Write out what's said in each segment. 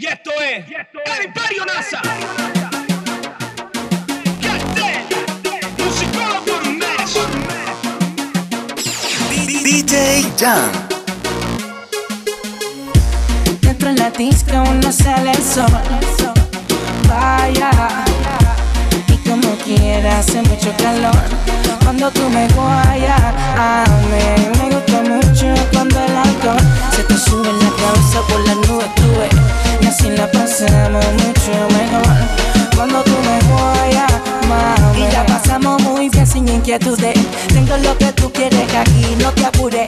Y esto es el Imperio NASA. DJ Jam. Dentro en la disco no sale el sol. Vaya. Y como quiera hace mucho calor. Cuando tú me guayas, a mí me gusta mucho cuando el alcohol se te sube en la cabeza por las nubes, tú ves. Así la pasamos mucho mejor. Cuando tú me guayas, Y la pasamos muy bien sin inquietudes. Tengo lo que tú quieres aquí, no te apures.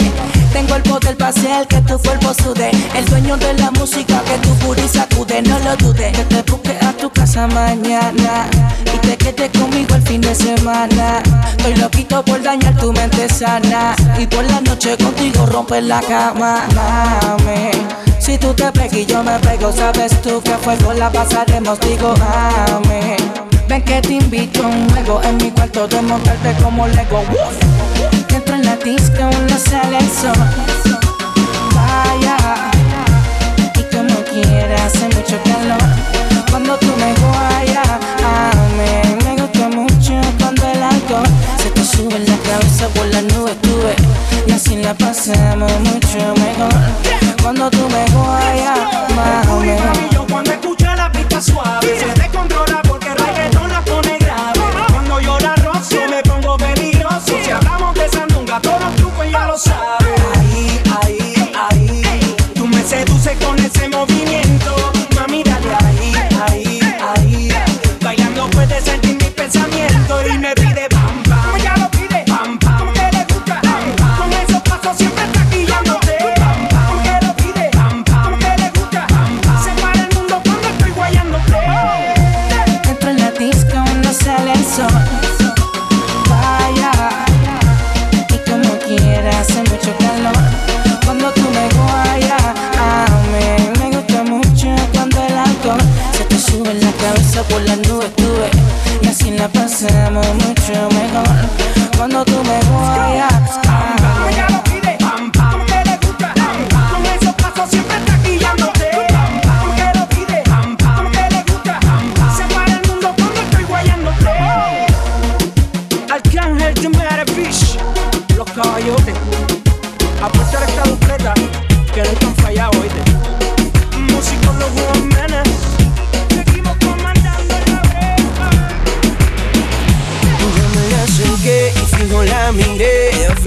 Tengo el poder para hacer que tu cuerpo sude. El dueño de la música que tu puri sacude, no lo dudes. Que te busque a tu casa mañana y te quedes conmigo el fin de semana. Estoy loquito por dañar tu mente sana y por la noche contigo romper la cama, mami. Si tú te pegas y yo me pego, sabes tú que fuego la pasaremos, digo, mami. Ven que te invito a un juego en mi cuarto de montarte como Lego. Dentro en la disco no sale el sol. Vaya, y como quiera hace mucho calor. Cuando tú me guayas, a mí me gusta mucho cuando el alcohol se te sube en la cabeza por las nubes, tú ves. Y así la pasamos mucho mejor. Cuando tú me guayas. Yo cuando escucho la pista suave Se descontrola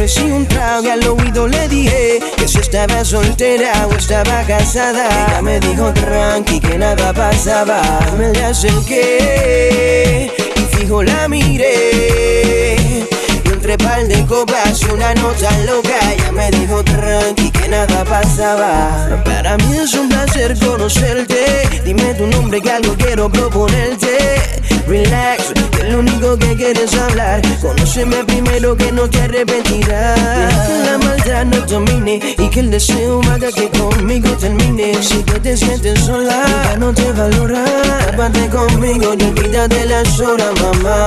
Ofrecí un trago y al oído le dije Que si estaba soltera o estaba casada. Ella me dijo tranqui que nada pasaba Me la acerqué y fijo la miré entre par de copas y una nota loca. Ella me dijo tranqui que nada pasaba Para mí es un placer conocerte. Dime tu nombre que algo quiero proponerte. Relax, que lo único que quieres hablar. Conóceme primero que no te arrepentirás. Que la maldad no domine Y que el deseo haga que conmigo termine. Si tú te sientes sola, ya no te valora Tápate conmigo y olvídate las horas, mamá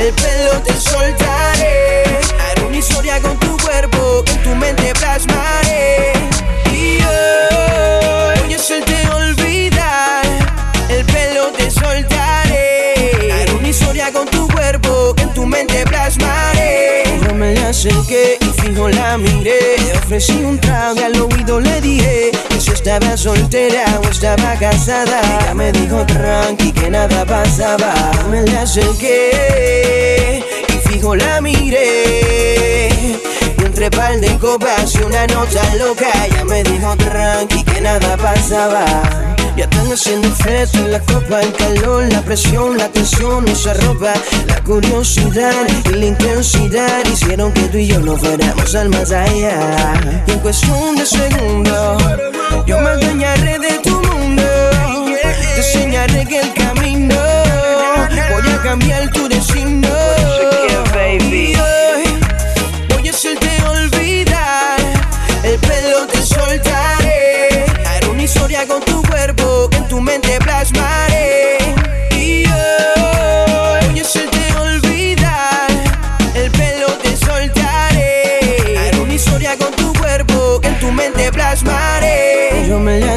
El pelo te soltaré. Haré una historia con tu cuerpo Que en tu mente plasmaré. Y hoy voy a hacerte olvidar El pelo te soltaré. Haré una historia con tu cuerpo Que en tu mente plasmaré. Yo me la miré. Ofrecí un trago y al oído le dije si estaba soltera o estaba casada. Ella me dijo tranqui que nada pasaba Me la acerqué y fijo la miré. Y entre par de copas y una nota loca Ella me dijo tranqui que nada pasaba ya están haciendo efecto en la copa, el calor, la presión, la tensión nos arropa. La curiosidad y la intensidad hicieron que tú y yo no fuéramos al más allá. Y en cuestión de segundos, yo me adueñaré de tu mundo. Te enseñaré que el camino voy a cambiar tu destino.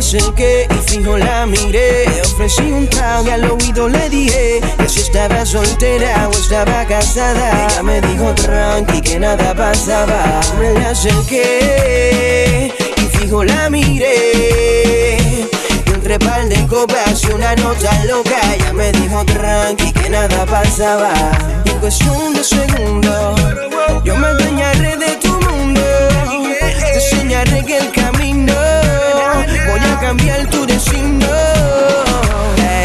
acerqué y fijo la miré. Le ofrecí un trago y al oído le dije que si estaba soltera o estaba casada. Ella me dijo tranqui que nada pasaba. Me la acerqué y fijo la miré. Y entre pal de copas y una nota loca. Ella me dijo tranqui que nada pasaba. Y en cuestión de segundos, yo me dañaré de tu mundo. Te enseñaré que el camino voy a cambiar tu destino. Hey.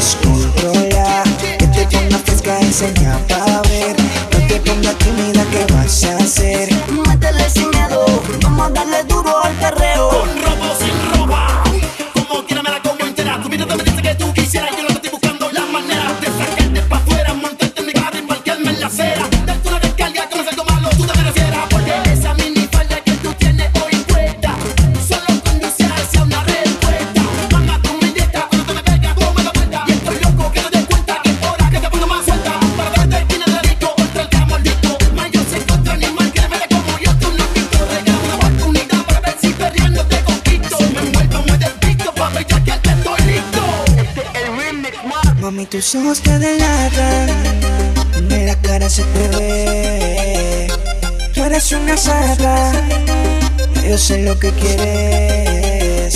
descontrola. Que te pongas fresca, enseña pa' ver. No te pongas tímida, ¿qué vas a hacer? Tus ojos te delatan, de la cara se te ve. Tú eres una sata, yo sé lo que quieres.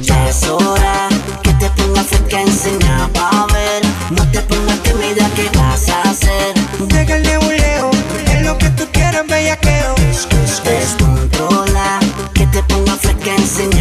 Ya es hora que te pongas cerca, enseña pa' ver. No te pongas tímida, ¿qué vas a hacer? Deja el nebuleo, es lo que tú quieras, bellaqueo. Descontrola, que te pongas enseña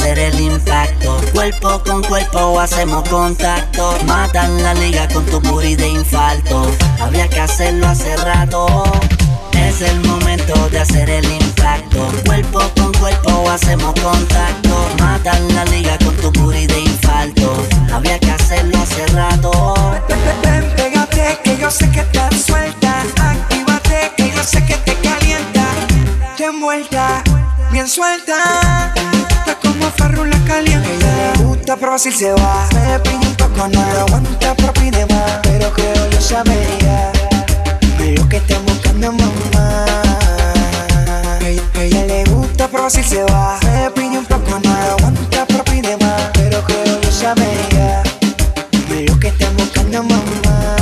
hacer el impacto. Cuerpo con cuerpo hacemos contacto. Matan la liga con tu booty de infarto. Había que hacerlo hace rato. Es el momento de hacer el impacto. Cuerpo con cuerpo hacemos contacto. Matan la liga con tu booty de infarto. Había que hacerlo hace rato. Ven, pégate, que yo sé que estás suelta. Actívate, que yo sé que te calienta. Te envuelta, bien suelta. Como farrula caliente. Ella le gusta probar si se va. Me pide un poco, no lo aguanta, pero pide más. Pero creo yo sabería. Lo que está buscando mamá. Ella, ella le gusta probar si se va. Me pide un poco, no lo aguanta, pero pide más. Pero creo yo sabería. Lo que está buscando mamá.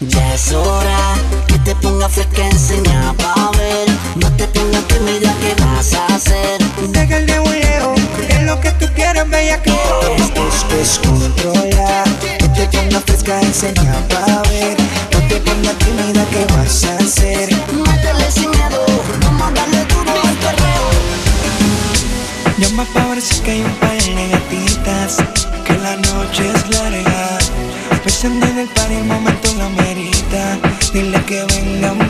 Ya es hora que te pongas fresca, enseña pa' ver. No te pongas tímida, ¿qué vas a hacer? Deja el nebuleo, es lo que tú quieres, bella que es, descontrola. Que te pongas fresca, enseña pa' ver. No te pongas tímida, ¿qué vas a hacer? Métele sin miedo, vamos a darle duro al perreo. Llama pa' ver si que hay un par de gatitas Que la noche es larga Pensando en el par y el momento la merita Dile que vengan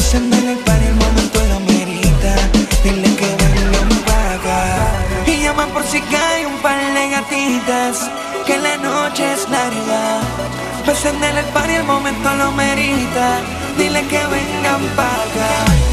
Pensando en el par el momento lo merita Dile que vengan pa' acá. Y llama por si hay un par de gatitas Que la noche es larga. Pensando en el par el momento lo merita Dile que vengan pa' acá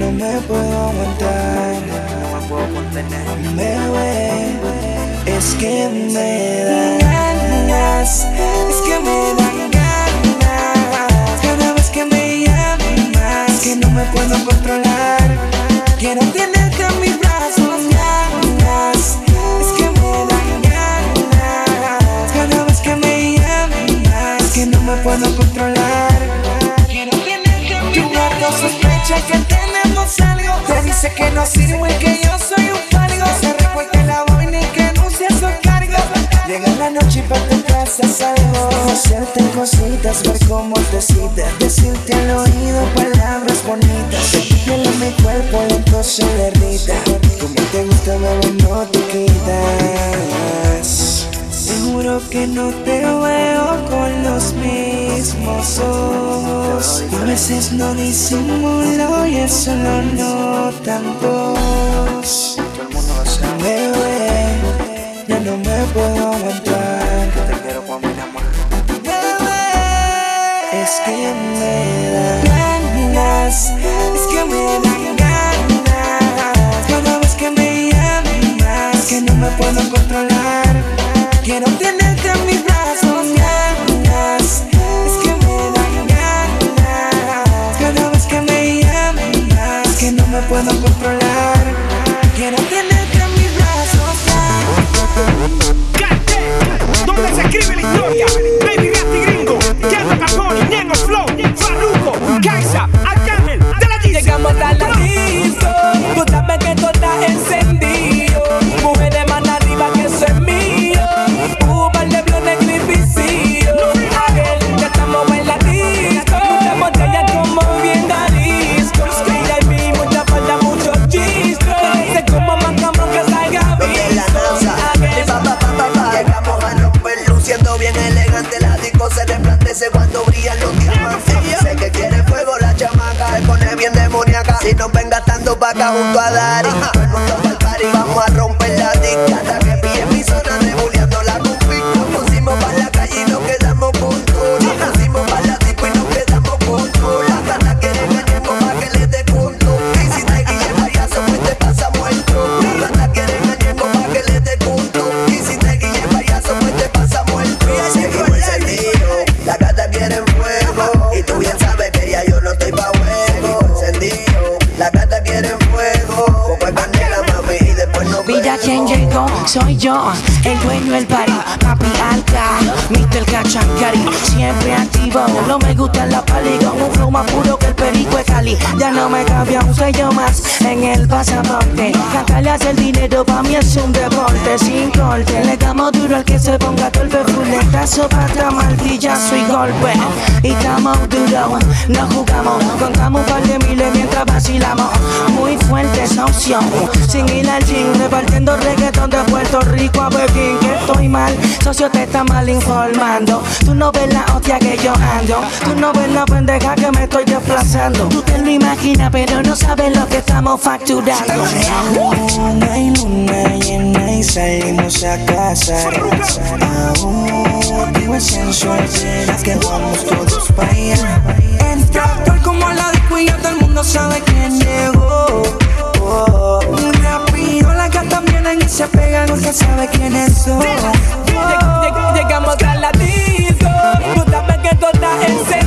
no me puedo aguantar. No me puedo contener. Me ve, es que me dan ganas. Es que me dan ganas. Cada vez que me llamas, que no me puedo controlar. Quiero tenerte en mis brazos, ganas. Es que me dan ganas. Cada vez que me llamas, que no me puedo controlar sospecha que tenemos algo. Te dice que no sirve, que yo soy un falgo. Se recorta la boina y que anuncia su cargo. Llega la noche y para tu casa salgo. Hacerte cositas, ver cómo te citas. Decirte al oído palabras bonitas. Sentirlo mi cuerpo lento se derrita. Como te gusta, bebé, no te quitas. Te juro que no te veo con los mismos ojos. Y a veces no disimulo y eso lo notan todos. Bebé, ya no me puedo aguantar. Es que me da ganas. Es que me da ganas. Cada vez que me llamas, que no me puedo controlar. junto a Dari. Ajá. Soy yo, el dueño del party, papi alca, Mr. Cachancari, siempre activo. No me gusta la pali con un flow más puro que el perico de Cali. Ya no me cambia un sello más en el pasaporte. Cantarle hace el dinero pa' mí es un deporte sin corte. Le damos duro al que se ponga torpe, fuletazo, pata, martillazo y golpe. Y estamos duros, no jugamos, contamos un par de miles mientras vacilamos. Muy fuerte esa opción, sin ir al gym, repartiendo reggaetón de Puerto Rico a Pekín. Que estoy mal, socio te está mal informando. Tú no ves la hostia que yo ando, tú no ves la pendeja que me estoy desplazando. Tú te lo imaginas, pero no sabes lo que estamos facturando. Luna y luna llena y salimos a casar. Aún digo es sensual, serás que vamos todos pa' allá. Entra tal como la disco y todo el mundo sabe quién llegó. Oh, rápido las gatas vienen y se pegan, se sabe quiénes son. Lleg- lleg- Llegamos a la disco, tú sabes que todo está encendido.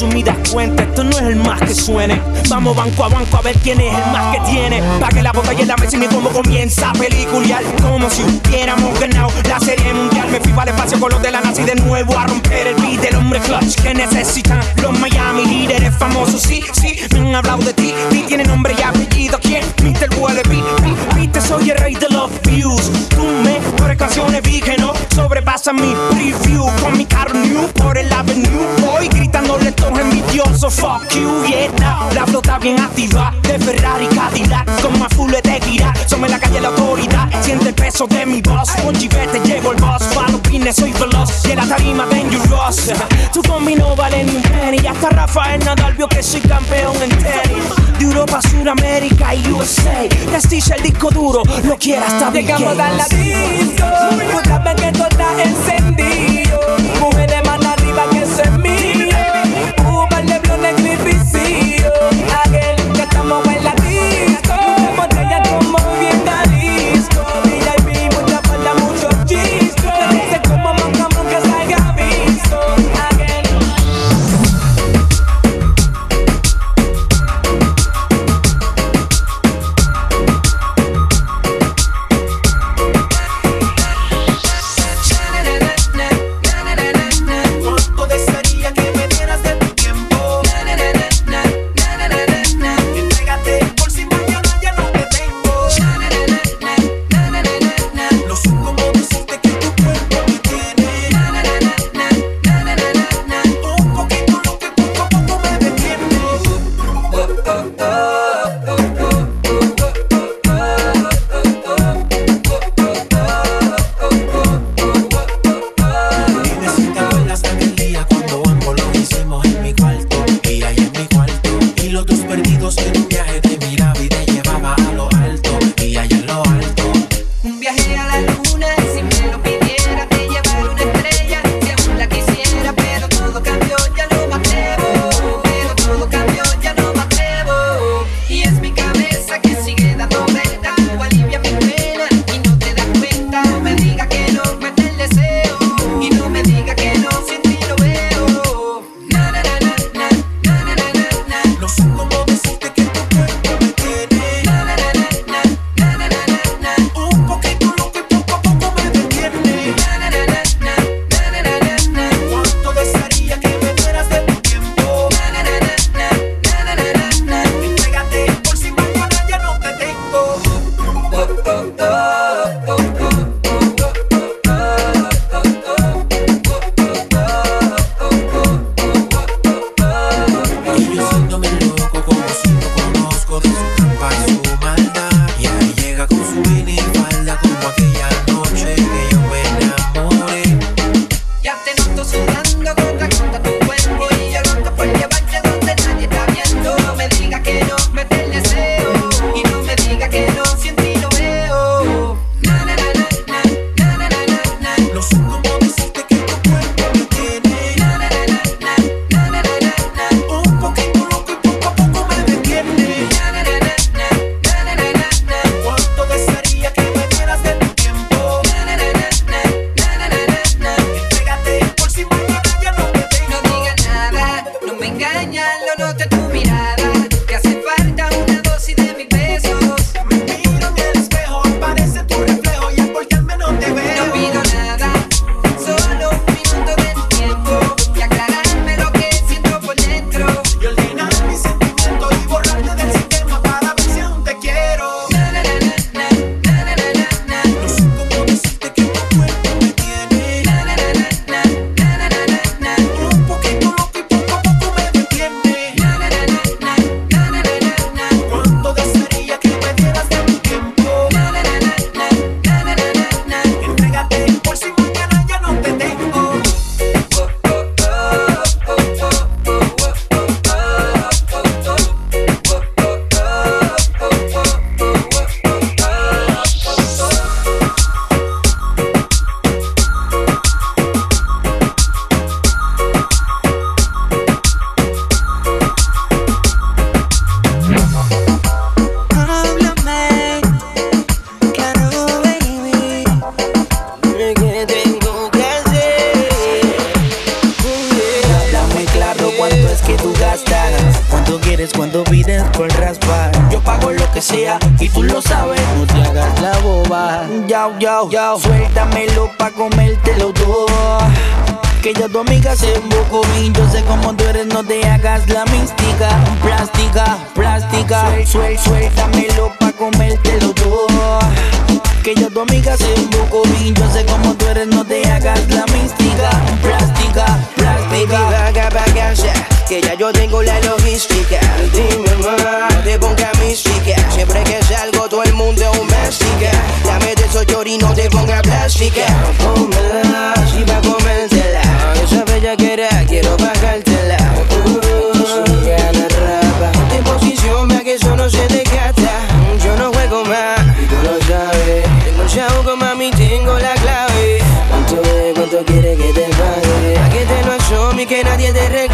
Resumidas cuentas, esto no es el más que suene. Vamos banco a banco a ver quién es el más que tiene. Pague la botella la mesa y mi combo comienza a pelicular. Como si hubiéramos ganado la serie mundial. Me fui para el espacio con los de la y de nuevo a romper el beat del hombre clutch que necesitan los Miami líderes famosos. Sí, sí, me han hablado de ti. Ti tiene nombre y apellido. ¿Quién? Mr. Wallaby. Viste, soy el rey de los views. Tú mejores canciones vi que no sobrepasa mi envidiosos. Fuck you, yeah. nah. La flota bien activa. De Ferrari Cadillac. Con más full de tequila. Somos en la calle la autoridad. Siente el peso de mi voz. Con chivete llevo el boss. Pa' los pines soy veloz. Y en la tarima dangerous. Tú con mi no vale ni un penny. Hasta Rafael Nadal vio que soy campeón en tenis. De Europa, Suramérica y USA. Prestige el disco duro. Lo quiera hasta Llegamos a la disco, que todo está encendido. Mujeres más arriba que eso es mío. Suéltamelo pa' comértelo todo. Que ya tu amiga se embocó yo sé cómo tú eres, no te hagas la mística. Plástica, plástica. Suel, suéltamelo pa' comértelo todo. Que ya tu amiga se embocó yo sé cómo tú eres, no te hagas la mística. Plástica, Baby, plástica vaga, vaga, ya, que ya yo tengo la logística. Dime más, te pongas mística. Siempre que salgo, todo el mundo es un mastica. Dame de esos llori, no te pongas plástica. Pónmela, si va a comértela. Esa bella que era, quiero bajártela. Uh, ya la rapa. Posición, vea que eso no se desgasta. Yo no juego más, y tú lo sabes. Tengo el chavo mami, tengo la clave. ¿Cuánto es? ¿Cuánto quiere que te pague? Pa' que te lo asome y que nadie te reclame.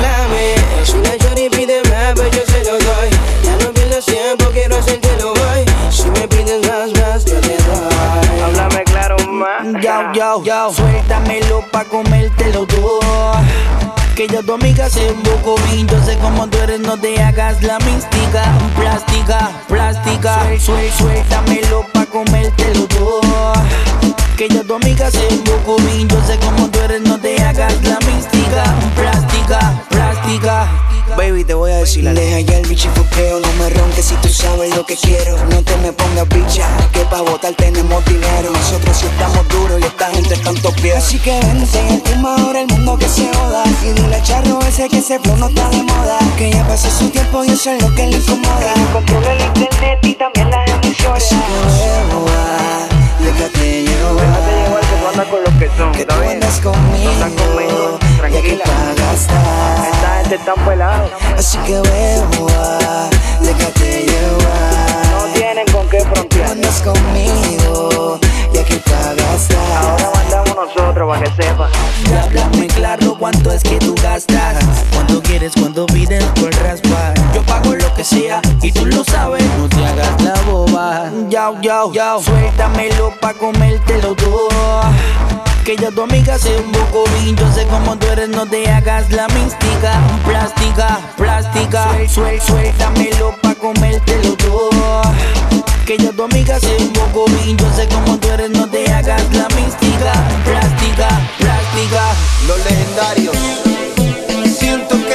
Yao, yao Suéltamelo pa' comértelo todo Que ya tu amiga se embocó y yo sé cómo tú eres, no te hagas la mística. Plástica, plástica. Suel, suéltamelo pa' comértelo todo Que ya tu amiga se embocó y yo sé cómo tú eres, no te hagas la mística. Plástica, plástica Baby, te voy a decir la Deja ya el bichifupeo, no me ronques si tú sabes lo que quiero. No te me pongas bicha, que pa' votar tenemos dinero. Nosotros sí estamos duros y esta gente está en pies Así que vente, el tema ahora el mundo que se joda. Y dile Charro ese que ese flow no está de moda. Que ya pasó su tiempo y eso es lo que le incomoda. Controla el internet y también las emisoras. Así que déjate llevar. Déjate llevar que tú andas con los que son, Que tú andas conmigo, no estás conmigo, tranquila Ya que pa' gastar Esta gente está pelado Así que hueva, déjate llevar. No tienen con qué frontear. Andas conmigo, ya que pa' gastar Ahora nosotros para que sepa. Claro cuánto es que tú gastas. Cuánto quieres, cuánto pides por raspar Yo pago lo que sea y tú lo sabes. No te hagas la boba. Yao, yao, yao. Suéltamelo pa' comértelo todo. Que ya tu amiga se embocó y yo sé cómo tú eres, no te hagas la mística. Plástica, plástica. Suel, suéltamelo pa' comértelo todo ya tu amiga se embocó y yo sé cómo tú eres, no te hagas la mística Plástica, plástica Los legendarios. Siento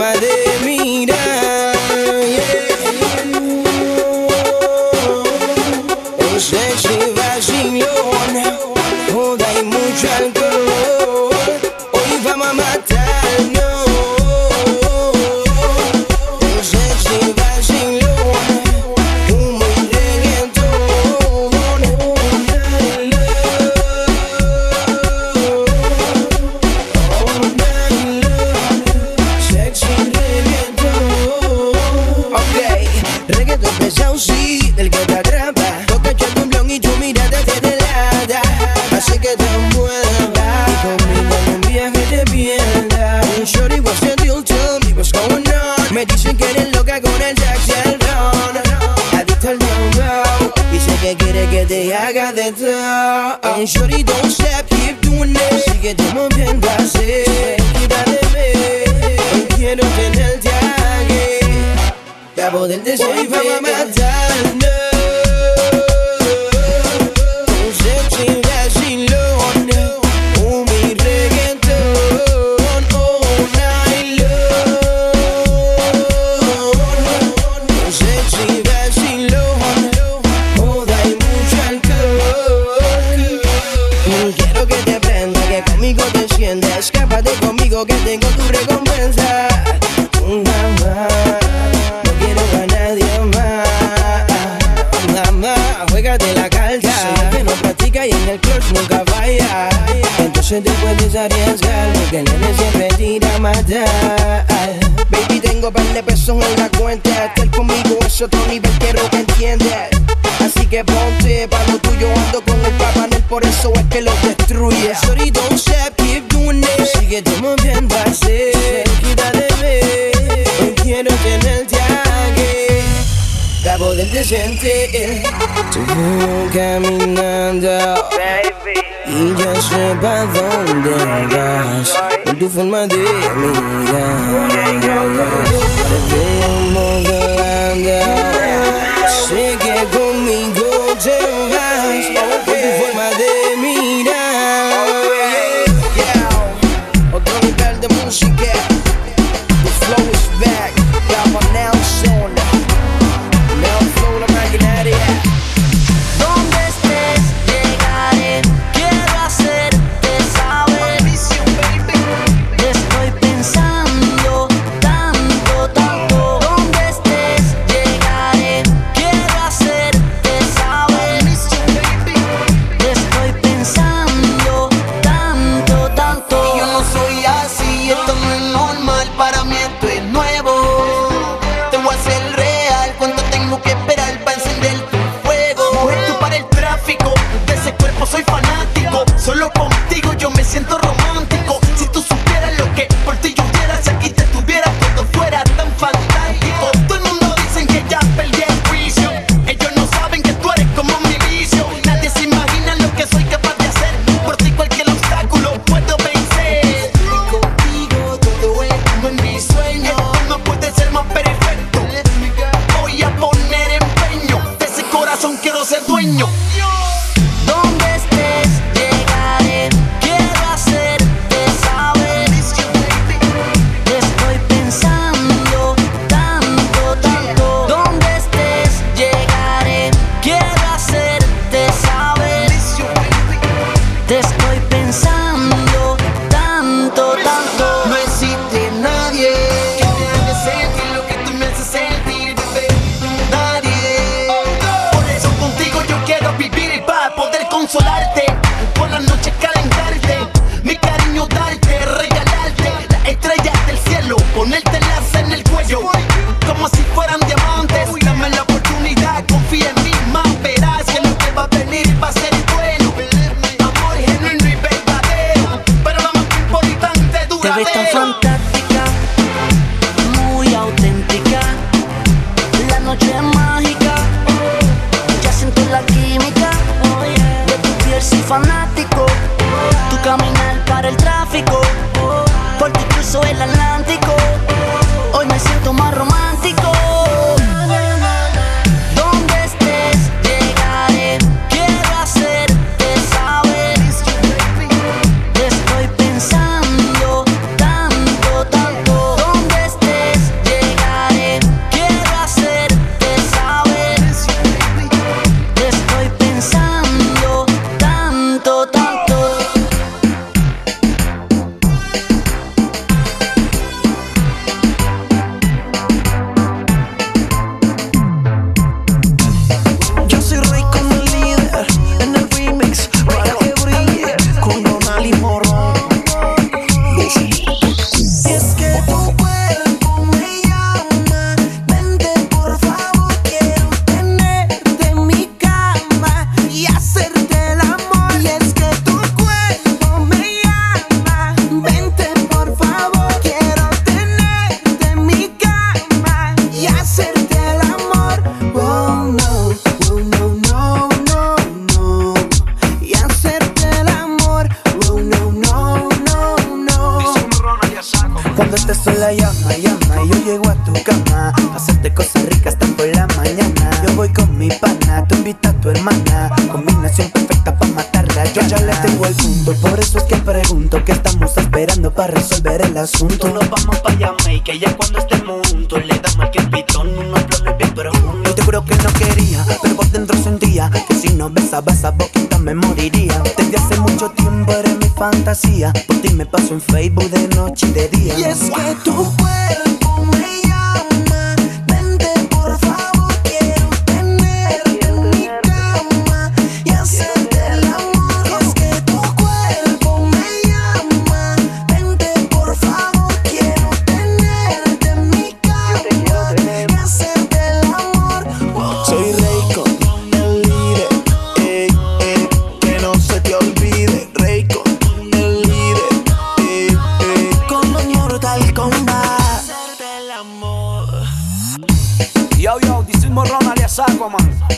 my day. digo que tengo tu recompensa. Mamá, no quiero a nadie más. Mamá, juégate la carta. Soy que no practica y en el clutch nunca vaya. Entonces te puedes arriesgar porque el nene siempre tira a matar tengo par pesos en la cuenta. Estar conmigo es otro nivel, quiero que entiendas. Así que ponte pa' lo tuyo, ando con el papanel, por eso es que lo destruye. Sorry, don't stop, keep doing it. Sigue moviendo así, quita de ver. Quiero tenerte para poderte sentir. Tú caminando Baby. y yo sé pa dónde vas con tu forma de mirar. Te veo modelando, sé que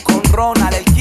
Con Ronald,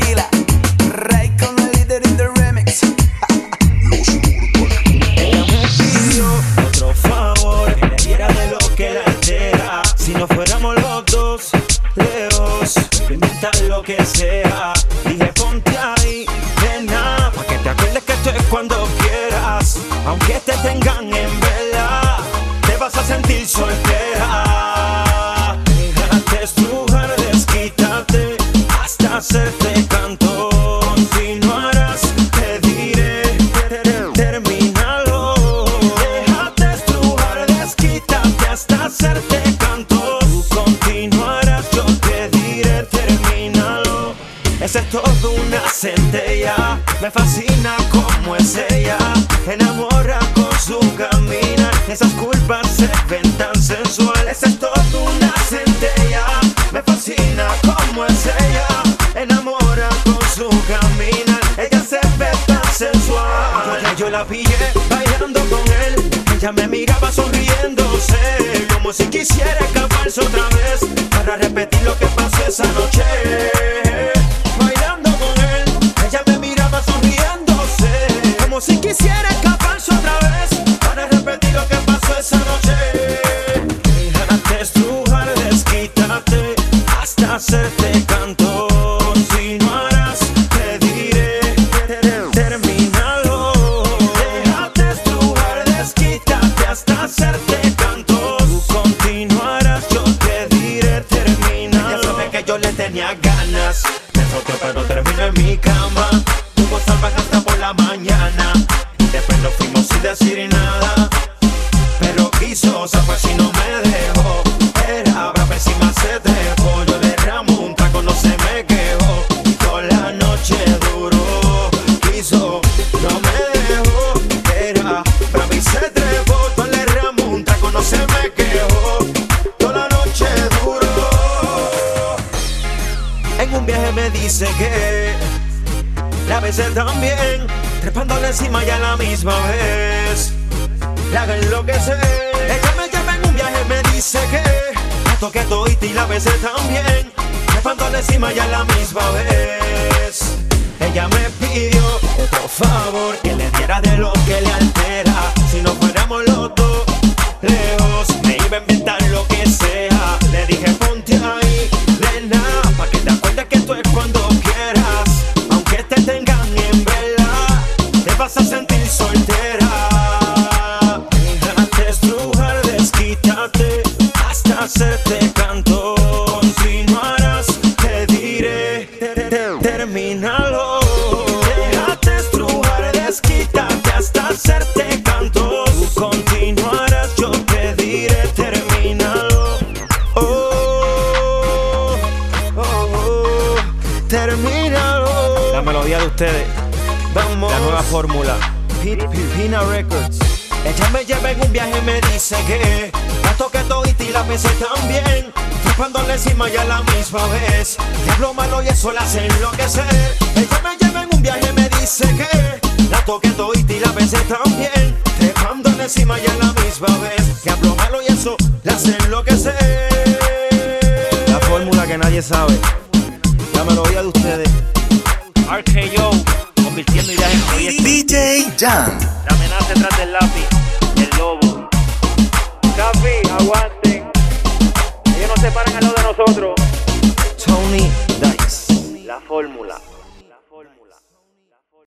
misma vez. Diablo malo y eso la hace enloquecer. Ella me lleva en un viaje y me dice que la toqué todita y la besé también. Trepándole encima y a la misma vez. Diablo malo y eso la hace enloquecer. La fórmula que nadie sabe. La melodía de ustedes. RKO, convirtiendo ideas en proyectos. DJ Jan.